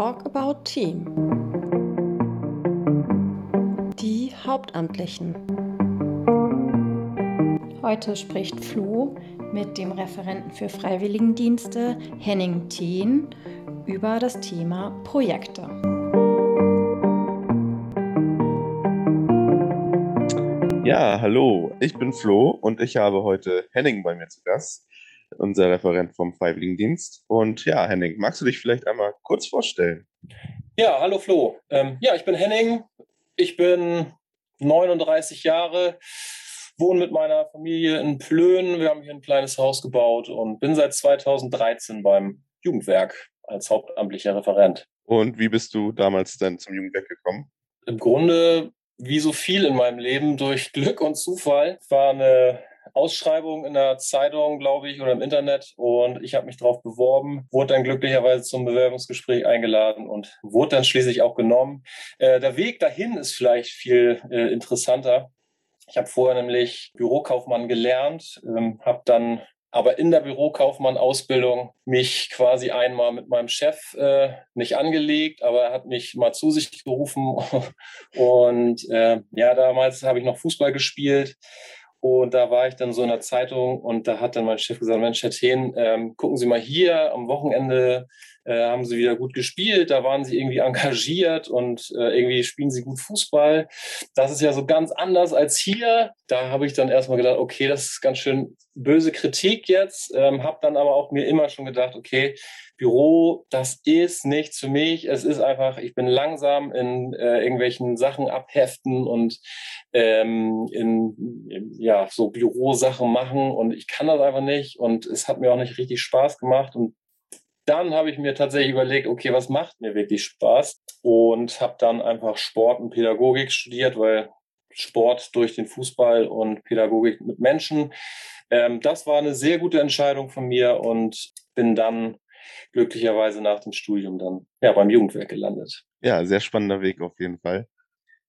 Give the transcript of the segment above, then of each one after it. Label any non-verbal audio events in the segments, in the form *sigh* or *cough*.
Talk About Team. Die Hauptamtlichen. Heute spricht Flo mit dem Referenten für Freiwilligendienste Henning Thien über das Thema Projekte. Ja, hallo, ich bin Flo und ich habe heute Henning bei mir zu Gast unser Referent vom Freiwilligendienst. Und ja, Henning, magst du dich vielleicht einmal kurz vorstellen? Ja, hallo Flo. Ähm, ja, ich bin Henning. Ich bin 39 Jahre, wohne mit meiner Familie in Plön. Wir haben hier ein kleines Haus gebaut und bin seit 2013 beim Jugendwerk als hauptamtlicher Referent. Und wie bist du damals denn zum Jugendwerk gekommen? Im Grunde, wie so viel in meinem Leben, durch Glück und Zufall. War eine Ausschreibung in der Zeitung, glaube ich, oder im Internet und ich habe mich darauf beworben, wurde dann glücklicherweise zum Bewerbungsgespräch eingeladen und wurde dann schließlich auch genommen. Äh, der Weg dahin ist vielleicht viel äh, interessanter. Ich habe vorher nämlich Bürokaufmann gelernt, ähm, habe dann aber in der Bürokaufmann-Ausbildung mich quasi einmal mit meinem Chef äh, nicht angelegt, aber er hat mich mal zu sich gerufen. *laughs* Und äh, ja, damals habe ich noch Fußball gespielt und da war ich dann so in der Zeitung und da hat dann mein Chef gesagt, Mensch, Herr Thien, ähm, gucken Sie mal hier, am Wochenende äh, haben Sie wieder gut gespielt, da waren Sie irgendwie *laughs* engagiert und äh, irgendwie spielen Sie gut Fußball. Das ist ja so ganz anders als hier. Da habe ich dann erstmal gedacht, okay, das ist ganz schön böse Kritik jetzt, ähm, habe dann aber auch mir immer schon gedacht, okay, Büro, das ist nichts für mich. Es ist einfach, ich bin langsam in äh, irgendwelchen Sachen abheften und ähm, in, in ja so Bürosachen machen und ich kann das einfach nicht und es hat mir auch nicht richtig Spaß gemacht und dann habe ich mir tatsächlich überlegt, okay, was macht mir wirklich Spaß und habe dann einfach Sport und Pädagogik studiert, weil Sport durch den Fußball und Pädagogik mit Menschen. Ähm, das war eine sehr gute Entscheidung von mir und bin dann glücklicherweise nach dem Studium dann ja, beim Jugendwerk gelandet. Ja, sehr spannender Weg auf jeden Fall.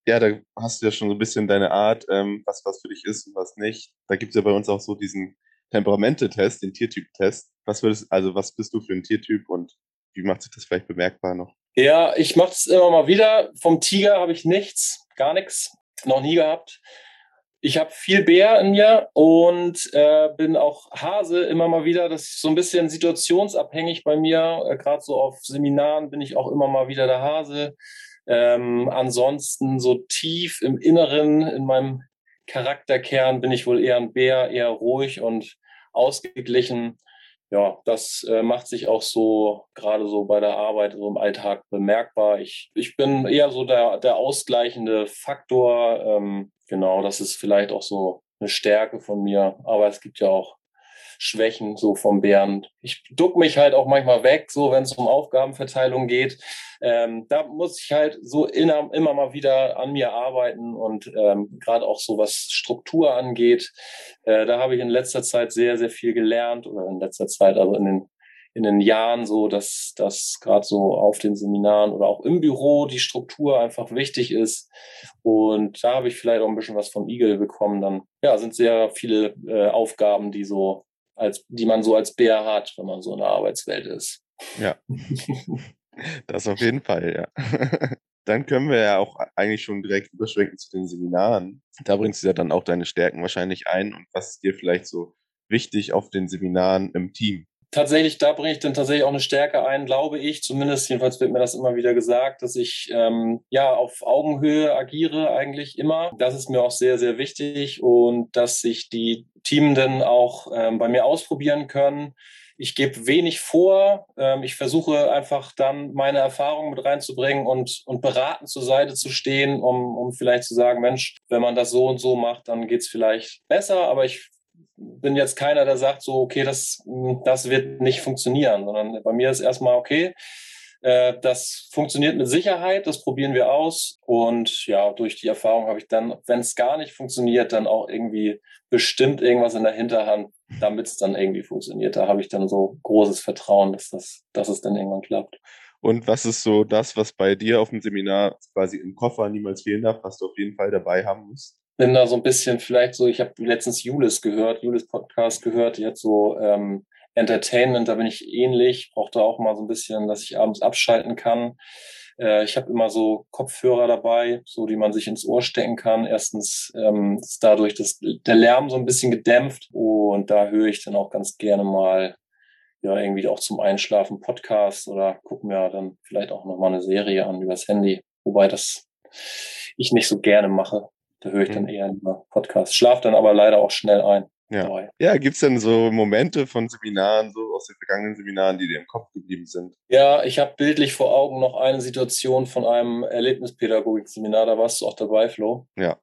Ja, da hast du ja schon so ein bisschen deine Art, ähm, was was für dich ist und was nicht. Da gibt es ja bei uns auch so diesen Temperamente-Test, den Tiertyp-Test. Was würdest, also was bist du für ein Tiertyp und wie macht sich das vielleicht bemerkbar noch? Ja, ich mache es immer mal wieder. Vom Tiger habe ich nichts, gar nichts, noch nie gehabt ich habe viel Bär in mir und äh, bin auch Hase immer mal wieder. Das ist so ein bisschen situationsabhängig bei mir. Äh, Gerade so auf Seminaren bin ich auch immer mal wieder der Hase. Ähm, ansonsten so tief im Inneren, in meinem Charakterkern bin ich wohl eher ein Bär, eher ruhig und ausgeglichen. Ja, das äh, macht sich auch so gerade so bei der Arbeit, so im Alltag bemerkbar. Ich, ich bin eher so der, der ausgleichende Faktor. Ähm, genau, das ist vielleicht auch so eine Stärke von mir. Aber es gibt ja auch Schwächen so vom Bären. Ich duck mich halt auch manchmal weg, so wenn es um Aufgabenverteilung geht. Ähm, da muss ich halt so immer, immer mal wieder an mir arbeiten und ähm, gerade auch so was Struktur angeht. Äh, da habe ich in letzter Zeit sehr, sehr viel gelernt oder in letzter Zeit, also in den in den Jahren so, dass das gerade so auf den Seminaren oder auch im Büro die Struktur einfach wichtig ist. Und da habe ich vielleicht auch ein bisschen was vom Igel bekommen. Dann ja, sind sehr viele äh, Aufgaben, die so als die man so als Bär hat, wenn man so in der Arbeitswelt ist. Ja. *laughs* das auf jeden Fall, ja. *laughs* Dann können wir ja auch eigentlich schon direkt überschwenken zu den Seminaren. Da bringst du ja dann auch deine Stärken wahrscheinlich ein und was ist dir vielleicht so wichtig auf den Seminaren im Team? tatsächlich, da bringe ich dann tatsächlich auch eine Stärke ein, glaube ich. Zumindest, jedenfalls wird mir das immer wieder gesagt, dass ich ähm, ja auf Augenhöhe agiere eigentlich immer. Das ist mir auch sehr, sehr wichtig und dass sich die Teamenden auch ähm, bei mir ausprobieren können. Ich gebe wenig vor. Ähm, ich versuche einfach dann meine Erfahrungen mit reinzubringen und, und beratend zur Seite zu stehen, um, um vielleicht zu sagen, Mensch, wenn man das so und so macht, dann geht's vielleicht besser. Aber ich bin jetzt keiner, der sagt so, okay, das, das wird nicht funktionieren, sondern bei mir ist erstmal okay, äh, das funktioniert mit Sicherheit, das probieren wir aus. Und ja, durch die Erfahrung habe ich dann, wenn es gar nicht funktioniert, dann auch irgendwie bestimmt irgendwas in der Hinterhand, damit es dann irgendwie funktioniert. Da habe ich dann so großes Vertrauen, dass, das, dass es dann irgendwann klappt. Und was ist so das, was bei dir auf dem Seminar quasi im Koffer niemals fehlen darf, was du auf jeden Fall dabei haben musst? bin da so ein bisschen vielleicht so, ich habe letztens Julis gehört, Julis Podcast gehört, die hat so ähm, Entertainment, da bin ich ähnlich, brauche da auch mal so ein bisschen, dass ich abends abschalten kann. Äh, ich habe immer so Kopfhörer dabei, so die man sich ins Ohr stecken kann. Erstens ähm, ist dadurch das, der Lärm so ein bisschen gedämpft und da höre ich dann auch ganz gerne mal ja irgendwie auch zum Einschlafen Podcast oder gucken mir dann vielleicht auch nochmal eine Serie an übers Handy. Wobei das ich nicht so gerne mache. Da höre ich dann mhm. eher über Podcast. Schlaf dann aber leider auch schnell ein. Ja, ja gibt es denn so Momente von Seminaren, so aus den vergangenen Seminaren, die dir im Kopf geblieben sind? Ja, ich habe bildlich vor Augen noch eine Situation von einem Erlebnispädagogik-Seminar, da warst du auch dabei, Flo. Ja.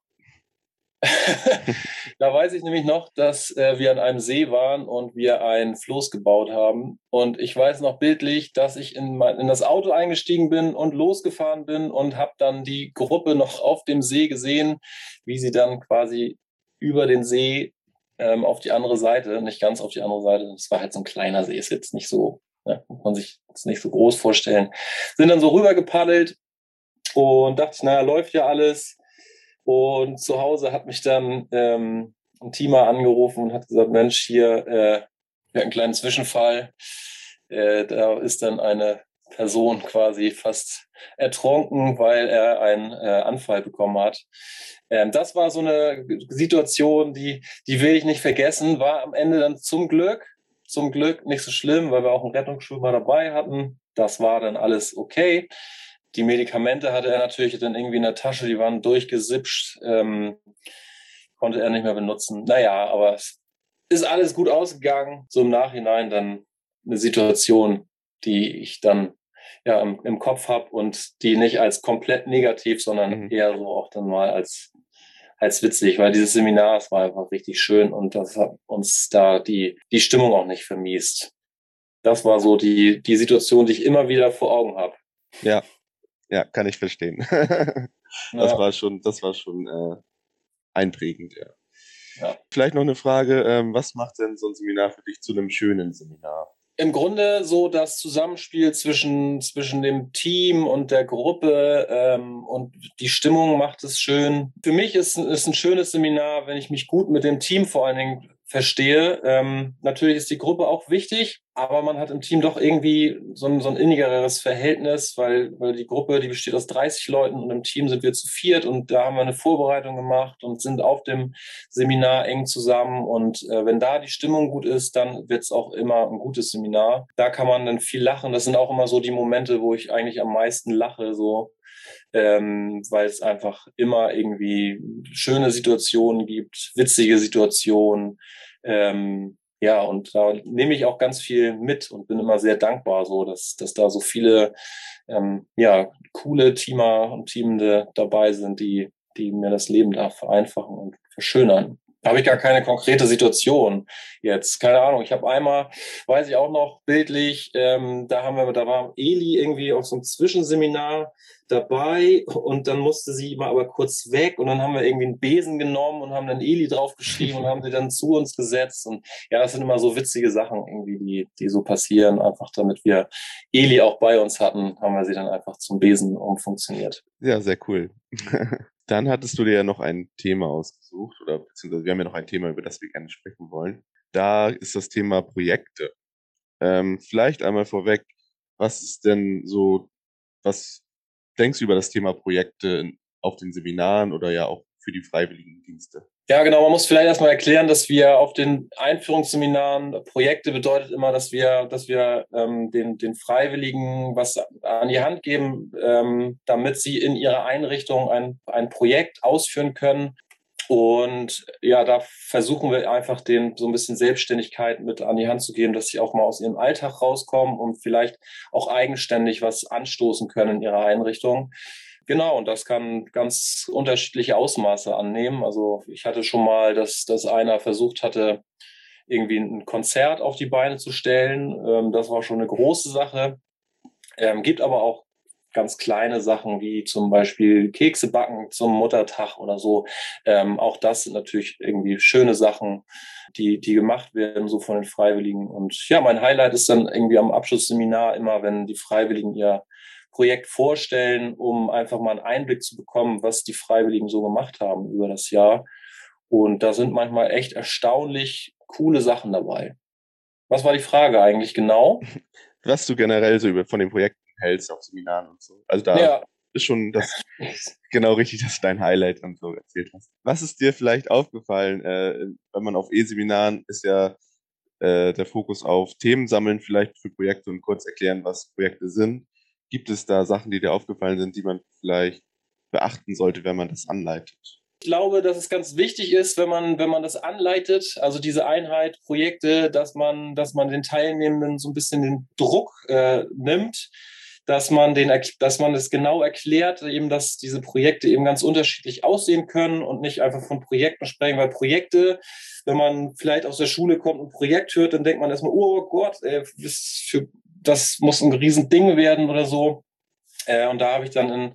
*laughs* da weiß ich nämlich noch, dass äh, wir an einem See waren und wir ein Floß gebaut haben. Und ich weiß noch bildlich, dass ich in, mein, in das Auto eingestiegen bin und losgefahren bin und habe dann die Gruppe noch auf dem See gesehen, wie sie dann quasi über den See ähm, auf die andere Seite, nicht ganz auf die andere Seite. Das war halt so ein kleiner See, ist jetzt nicht so, ne, muss man sich jetzt nicht so groß vorstellen. Sind dann so rüber gepaddelt und dachte ich, naja, läuft ja alles. Und zu Hause hat mich dann ähm, ein Teamer angerufen und hat gesagt, Mensch, hier, äh, wir einen kleinen Zwischenfall. Äh, da ist dann eine Person quasi fast ertrunken, weil er einen äh, Anfall bekommen hat. Ähm, das war so eine Situation, die, die will ich nicht vergessen, war am Ende dann zum Glück, zum Glück nicht so schlimm, weil wir auch einen Rettungsschwimmer dabei hatten. Das war dann alles okay. Die Medikamente hatte er natürlich dann irgendwie in der Tasche, die waren durchgesipscht, ähm, konnte er nicht mehr benutzen. Naja, aber es ist alles gut ausgegangen. So im Nachhinein dann eine Situation, die ich dann ja im, im Kopf habe und die nicht als komplett negativ, sondern mhm. eher so auch dann mal als als witzig, weil dieses Seminar, es war einfach richtig schön und das hat uns da die, die Stimmung auch nicht vermiest. Das war so die, die Situation, die ich immer wieder vor Augen habe. Ja, ja, kann ich verstehen. *laughs* das ja. war schon, das war schon äh, einprägend, ja. ja. Vielleicht noch eine Frage, ähm, was macht denn so ein Seminar für dich zu einem schönen Seminar? Im Grunde so das Zusammenspiel zwischen, zwischen dem Team und der Gruppe ähm, und die Stimmung macht es schön. Für mich ist, ist ein schönes Seminar, wenn ich mich gut mit dem Team vor allen Dingen verstehe. Ähm, natürlich ist die Gruppe auch wichtig, aber man hat im Team doch irgendwie so ein, so ein innigeres Verhältnis, weil, weil die Gruppe, die besteht aus 30 Leuten und im Team sind wir zu viert und da haben wir eine Vorbereitung gemacht und sind auf dem Seminar eng zusammen und äh, wenn da die Stimmung gut ist, dann wird es auch immer ein gutes Seminar. Da kann man dann viel lachen. Das sind auch immer so die Momente, wo ich eigentlich am meisten lache, so ähm, weil es einfach immer irgendwie schöne Situationen gibt, witzige Situationen. Ähm, ja, und da nehme ich auch ganz viel mit und bin immer sehr dankbar, so dass, dass da so viele ähm, ja, coole Teamer und Teamende dabei sind, die, die mir das Leben da vereinfachen und verschönern. Habe ich gar keine konkrete Situation jetzt. Keine Ahnung. Ich habe einmal, weiß ich auch noch bildlich, ähm, da haben wir, da war Eli irgendwie auf so einem Zwischenseminar dabei und dann musste sie mal aber kurz weg und dann haben wir irgendwie einen Besen genommen und haben dann Eli draufgeschrieben und haben sie dann zu uns gesetzt und ja, das sind immer so witzige Sachen irgendwie, die, die so passieren, einfach damit wir Eli auch bei uns hatten, haben wir sie dann einfach zum Besen umfunktioniert. Ja, sehr cool. *laughs* Dann hattest du dir ja noch ein Thema ausgesucht oder beziehungsweise wir haben ja noch ein Thema, über das wir gerne sprechen wollen. Da ist das Thema Projekte. Ähm, vielleicht einmal vorweg, was ist denn so, was denkst du über das Thema Projekte auf den Seminaren oder ja auch für die freiwilligen Dienste? Ja, genau. Man muss vielleicht erstmal erklären, dass wir auf den Einführungsseminaren Projekte bedeutet immer, dass wir, dass wir ähm, den, den Freiwilligen was an die Hand geben, ähm, damit sie in ihrer Einrichtung ein, ein Projekt ausführen können. Und ja, da versuchen wir einfach den so ein bisschen Selbstständigkeit mit an die Hand zu geben, dass sie auch mal aus ihrem Alltag rauskommen und vielleicht auch eigenständig was anstoßen können in ihrer Einrichtung. Genau, und das kann ganz unterschiedliche Ausmaße annehmen. Also ich hatte schon mal, dass, dass einer versucht hatte, irgendwie ein Konzert auf die Beine zu stellen. Ähm, das war schon eine große Sache. Ähm, gibt aber auch ganz kleine Sachen wie zum Beispiel Kekse backen zum Muttertag oder so. Ähm, auch das sind natürlich irgendwie schöne Sachen, die, die gemacht werden, so von den Freiwilligen. Und ja, mein Highlight ist dann irgendwie am Abschlussseminar immer, wenn die Freiwilligen ihr Projekt vorstellen, um einfach mal einen Einblick zu bekommen, was die Freiwilligen so gemacht haben über das Jahr. Und da sind manchmal echt erstaunlich coole Sachen dabei. Was war die Frage eigentlich genau? *laughs* Was du generell so über, von den Projekten hältst auf Seminaren und so. Also da ja. ist schon das genau richtig, dass du dein Highlight und so erzählt hast. Was ist dir vielleicht aufgefallen, äh, wenn man auf E-Seminaren ist ja äh, der Fokus auf Themen sammeln, vielleicht für Projekte und kurz erklären, was Projekte sind. Gibt es da Sachen, die dir aufgefallen sind, die man vielleicht beachten sollte, wenn man das anleitet? Ich glaube, dass es ganz wichtig ist, wenn man, wenn man das anleitet, also diese Einheit, Projekte, dass man, dass man den Teilnehmenden so ein bisschen den Druck äh, nimmt, dass man den, dass man es genau erklärt, eben, dass diese Projekte eben ganz unterschiedlich aussehen können und nicht einfach von Projekten sprechen, weil Projekte, wenn man vielleicht aus der Schule kommt und ein Projekt hört, dann denkt man erstmal, oh Gott, ey, das, für, das muss ein Riesending werden oder so. Äh, und da habe ich dann in,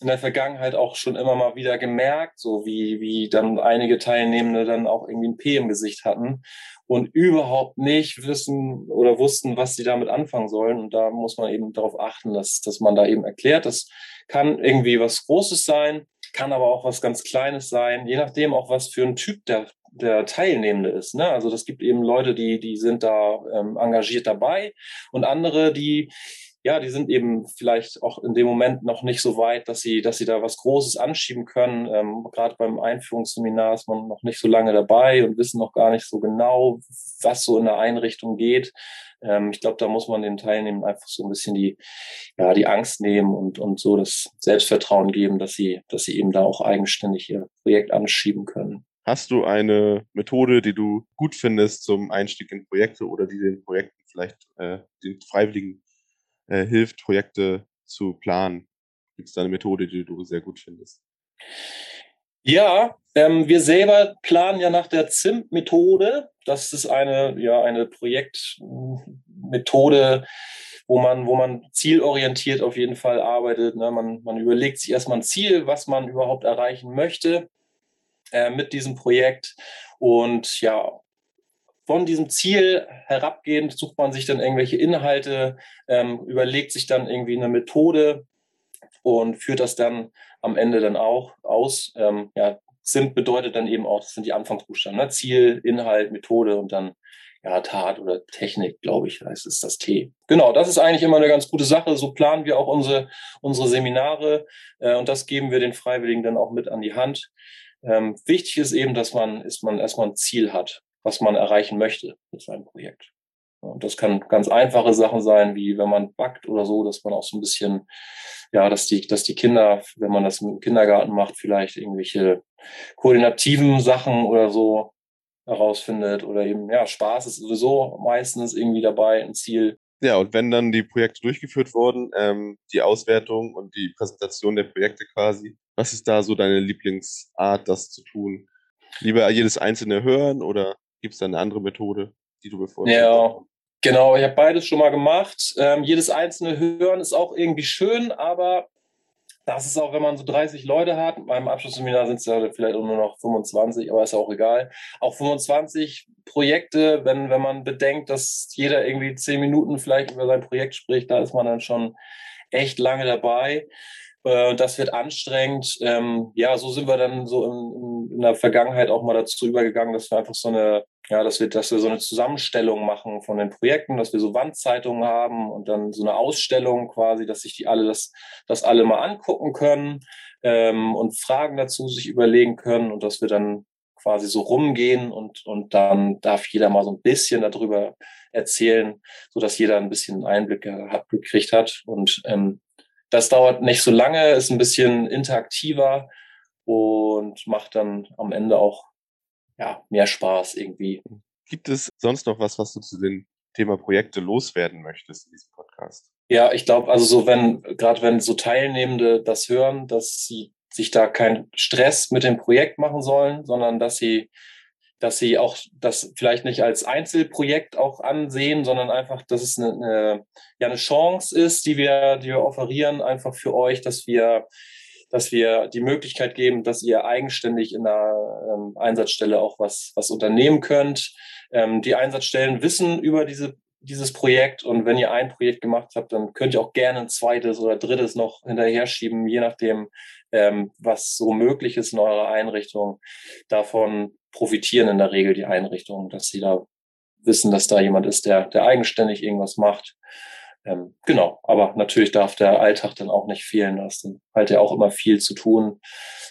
in der Vergangenheit auch schon immer mal wieder gemerkt, so wie, wie dann einige Teilnehmende dann auch irgendwie ein P im Gesicht hatten und überhaupt nicht wissen oder wussten, was sie damit anfangen sollen. Und da muss man eben darauf achten, dass, dass man da eben erklärt, das kann irgendwie was Großes sein, kann aber auch was ganz Kleines sein, je nachdem auch, was für ein Typ der, der Teilnehmende ist. Ne? Also das gibt eben Leute, die, die sind da ähm, engagiert dabei und andere, die ja, die sind eben vielleicht auch in dem Moment noch nicht so weit, dass sie, dass sie da was Großes anschieben können. Ähm, Gerade beim Einführungsseminar ist man noch nicht so lange dabei und wissen noch gar nicht so genau, was so in der Einrichtung geht. Ähm, ich glaube, da muss man den Teilnehmern einfach so ein bisschen die, ja, die Angst nehmen und, und so das Selbstvertrauen geben, dass sie, dass sie eben da auch eigenständig ihr Projekt anschieben können. Hast du eine Methode, die du gut findest zum Einstieg in Projekte oder die den Projekten vielleicht äh, den Freiwilligen äh, hilft, Projekte zu planen? Gibt es da eine Methode, die du sehr gut findest? Ja, ähm, wir selber planen ja nach der ZIMP-Methode. Das ist eine, ja, eine Projektmethode, wo man, wo man zielorientiert auf jeden Fall arbeitet. Ne? Man, man überlegt sich erstmal ein Ziel, was man überhaupt erreichen möchte äh, mit diesem Projekt. Und ja, von diesem Ziel herabgehend sucht man sich dann irgendwelche Inhalte, ähm, überlegt sich dann irgendwie eine Methode und führt das dann am Ende dann auch aus. Ähm, ja, SIMP bedeutet dann eben auch, das sind die Anfangsbuchstaben, ne? Ziel, Inhalt, Methode und dann ja, Tat oder Technik, glaube ich, heißt es das T. Genau, das ist eigentlich immer eine ganz gute Sache. So planen wir auch unsere, unsere Seminare äh, und das geben wir den Freiwilligen dann auch mit an die Hand. Ähm, wichtig ist eben, dass man, ist man erstmal ein Ziel hat was man erreichen möchte mit seinem Projekt. Und das kann ganz einfache Sachen sein, wie wenn man backt oder so, dass man auch so ein bisschen, ja, dass die, dass die Kinder, wenn man das im Kindergarten macht, vielleicht irgendwelche koordinativen Sachen oder so herausfindet oder eben, ja, Spaß ist sowieso meistens irgendwie dabei, ein Ziel. Ja, und wenn dann die Projekte durchgeführt wurden, ähm, die Auswertung und die Präsentation der Projekte quasi, was ist da so deine Lieblingsart, das zu tun? Lieber jedes einzelne hören oder Gibt es da eine andere Methode, die du bevorzugst? Ja, genau. Ich habe beides schon mal gemacht. Ähm, jedes einzelne Hören ist auch irgendwie schön, aber das ist auch, wenn man so 30 Leute hat. Beim Abschlussseminar sind es ja vielleicht nur noch 25, aber ist auch egal. Auch 25 Projekte, wenn, wenn man bedenkt, dass jeder irgendwie 10 Minuten vielleicht über sein Projekt spricht, da ist man dann schon echt lange dabei. Äh, das wird anstrengend. Ähm, ja, so sind wir dann so in, in, der Vergangenheit auch mal dazu übergegangen, dass wir einfach so eine, ja, dass wir, dass wir so eine Zusammenstellung machen von den Projekten, dass wir so Wandzeitungen haben und dann so eine Ausstellung quasi, dass sich die alle das, das alle mal angucken können ähm, und Fragen dazu sich überlegen können und dass wir dann quasi so rumgehen und, und dann darf jeder mal so ein bisschen darüber erzählen, so dass jeder ein bisschen Einblick hat, gekriegt hat. Und ähm, das dauert nicht so lange, ist ein bisschen interaktiver und macht dann am Ende auch ja, mehr Spaß irgendwie. Gibt es sonst noch was, was du zu dem Thema Projekte loswerden möchtest in diesem Podcast? Ja, ich glaube, also so wenn, gerade wenn so Teilnehmende das hören, dass sie sich da keinen Stress mit dem Projekt machen sollen, sondern dass sie dass sie auch das vielleicht nicht als Einzelprojekt auch ansehen, sondern einfach, dass es eine, eine, ja, eine Chance ist, die wir, die wir offerieren, einfach für euch, dass wir, dass wir die Möglichkeit geben, dass ihr eigenständig in der ähm, Einsatzstelle auch was, was unternehmen könnt. Ähm, die Einsatzstellen wissen über diese dieses Projekt und wenn ihr ein Projekt gemacht habt, dann könnt ihr auch gerne ein zweites oder drittes noch hinterher schieben, je nachdem, ähm, was so möglich ist in eurer Einrichtung. Davon profitieren in der Regel die Einrichtungen, dass sie da wissen, dass da jemand ist, der, der eigenständig irgendwas macht. Ähm, genau, aber natürlich darf der Alltag dann auch nicht fehlen. Da ist dann halt ja auch immer viel zu tun.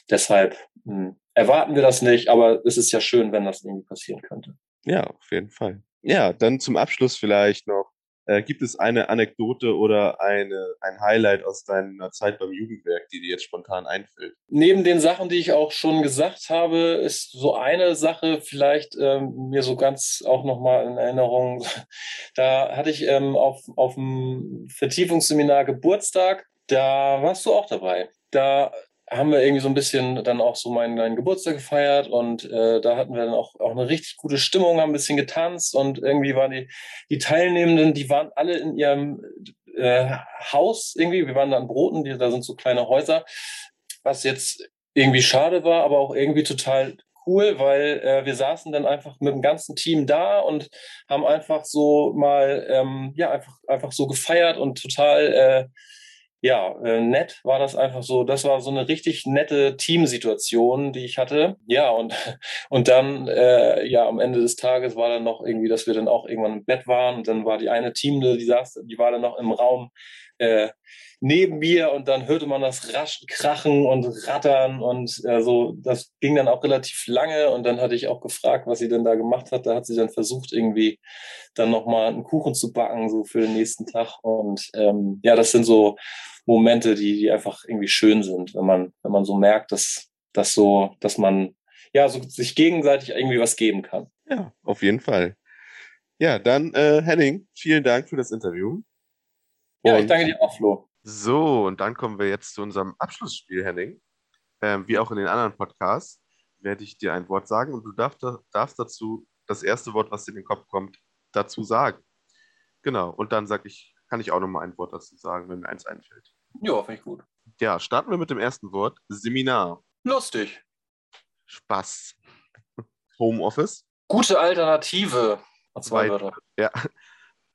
Deshalb mh, hm, erwarten wir das nicht, aber es ist ja schön, wenn das irgendwie passieren könnte. Ja, auf jeden Fall. Ja, dann zum Abschluss vielleicht noch äh, gibt es eine Anekdote oder eine, ein Highlight aus deiner Zeit beim Jugendwerk, die dir jetzt spontan einfällt? Neben den Sachen, die ich auch schon gesagt habe, ist so eine Sache vielleicht ähm, mir so ganz auch nochmal in Erinnerung. *laughs* Da hatte ich ähm, auf, auf dem Vertiefungsseminar Geburtstag, da warst du auch dabei. Da haben wir irgendwie so ein bisschen dann auch so meinen, meinen Geburtstag gefeiert und äh, da hatten wir dann auch, auch eine richtig gute Stimmung, haben ein bisschen getanzt und irgendwie waren die, die Teilnehmenden, die waren alle in ihrem äh, Haus irgendwie, wir waren da an Broten, die, da sind so kleine Häuser, was jetzt irgendwie schade war, aber auch irgendwie total cool, weil äh, wir saßen dann einfach mit dem ganzen Team da und haben einfach so mal, ähm, ja, einfach, einfach so gefeiert und total äh, ja, äh, nett war das einfach so. Das war so eine richtig nette Teamsituation, die ich hatte. Ja, und, *laughs* und dann, äh, ja, am Ende des Tages war dann noch irgendwie, dass wir dann auch irgendwann im Bett waren und dann war die eine Teamle, die saß, die war dann noch im Raum äh, neben mir und dann hörte man das raschen Krachen und Rattern und äh, so. Das ging dann auch relativ lange und dann hatte ich auch gefragt, was sie denn da gemacht hat. Da hat sie dann versucht, irgendwie dann nochmal einen Kuchen zu backen, so für den nächsten Tag. Und ähm, ja, das sind so Momente, die, die einfach irgendwie schön sind, wenn man, wenn man so merkt, dass, dass so, dass man ja so sich gegenseitig irgendwie was geben kann. Ja, auf jeden Fall. Ja, dann äh, Henning, vielen Dank für das Interview. Ja, und ich danke dir auch, Flo. So, und dann kommen wir jetzt zu unserem Abschlussspiel, Henning. Ähm, wie auch in den anderen Podcasts werde ich dir ein Wort sagen und du darfst, darfst dazu das erste Wort, was dir in den Kopf kommt, dazu sagen. Genau, und dann sag ich, kann ich auch noch mal ein Wort dazu sagen, wenn mir eins einfällt. Ja, finde ich gut. Ja, starten wir mit dem ersten Wort. Seminar. Lustig. Spaß. Homeoffice. Gute Alternative. Zwei Wörter. Ja.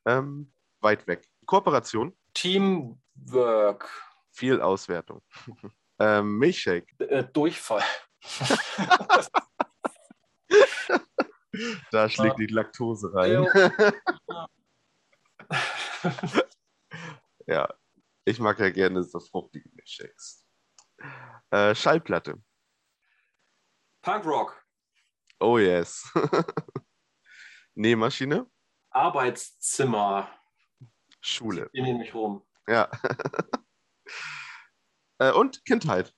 Ähm, weit weg. Kooperation. Teamwork. Viel Auswertung. *laughs* ähm, Milchshake. Äh, Durchfall. *laughs* da schlägt die Laktose rein. *laughs* ja, ich mag ja gerne so fruchtige Milchshakes. Äh, Schallplatte. Punkrock. Oh yes. Nähmaschine. Arbeitszimmer. Schule. Ich nehme mich rum. Ja. *laughs* äh, und Kindheit.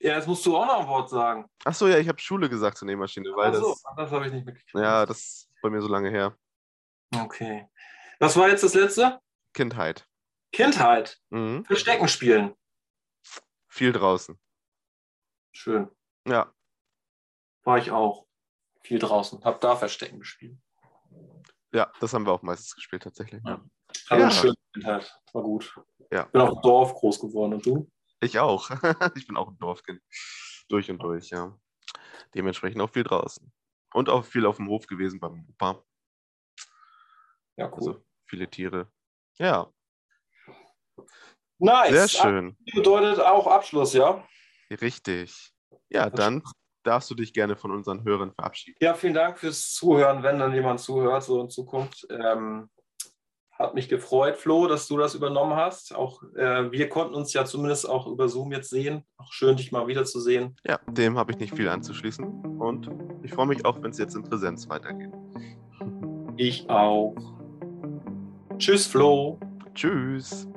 Ja, jetzt musst du auch noch ein Wort sagen. Ach so, ja, ich habe Schule gesagt zur Nähmaschine, weil Ach so, das. das habe ich nicht mitgekriegt. Ja, das ist bei mir so lange her. Okay. Was war jetzt das letzte? Kindheit. Kindheit. Mhm. Verstecken spielen. Viel draußen. Schön. Ja. War ich auch. Viel draußen. Hab da Verstecken gespielt. Ja, das haben wir auch meistens gespielt tatsächlich. Ja. Hatte ja. schöne Kindheit. War gut. Ja. Bin auf dem Dorf groß geworden und du? Ich auch. *laughs* ich bin auch ein Dorfkind. Durch und durch, ja. Dementsprechend auch viel draußen. Und auch viel auf dem Hof gewesen beim Opa. Ja, cool. Also viele Tiere. Ja. Nice. Sehr schön. Das bedeutet auch Abschluss, ja? Richtig. Ja, dann darfst du dich gerne von unseren Hörern verabschieden. Ja, vielen Dank fürs Zuhören, wenn dann jemand zuhört, so in Zukunft. Ähm, hat mich gefreut, Flo, dass du das übernommen hast. Auch äh, wir konnten uns ja zumindest auch über Zoom jetzt sehen. Auch schön, dich mal wiederzusehen. Ja, dem habe ich nicht viel anzuschließen. Und ich freue mich auch, wenn es jetzt in Präsenz weitergeht. Ich auch. Tschüss, Flo. Tschüss.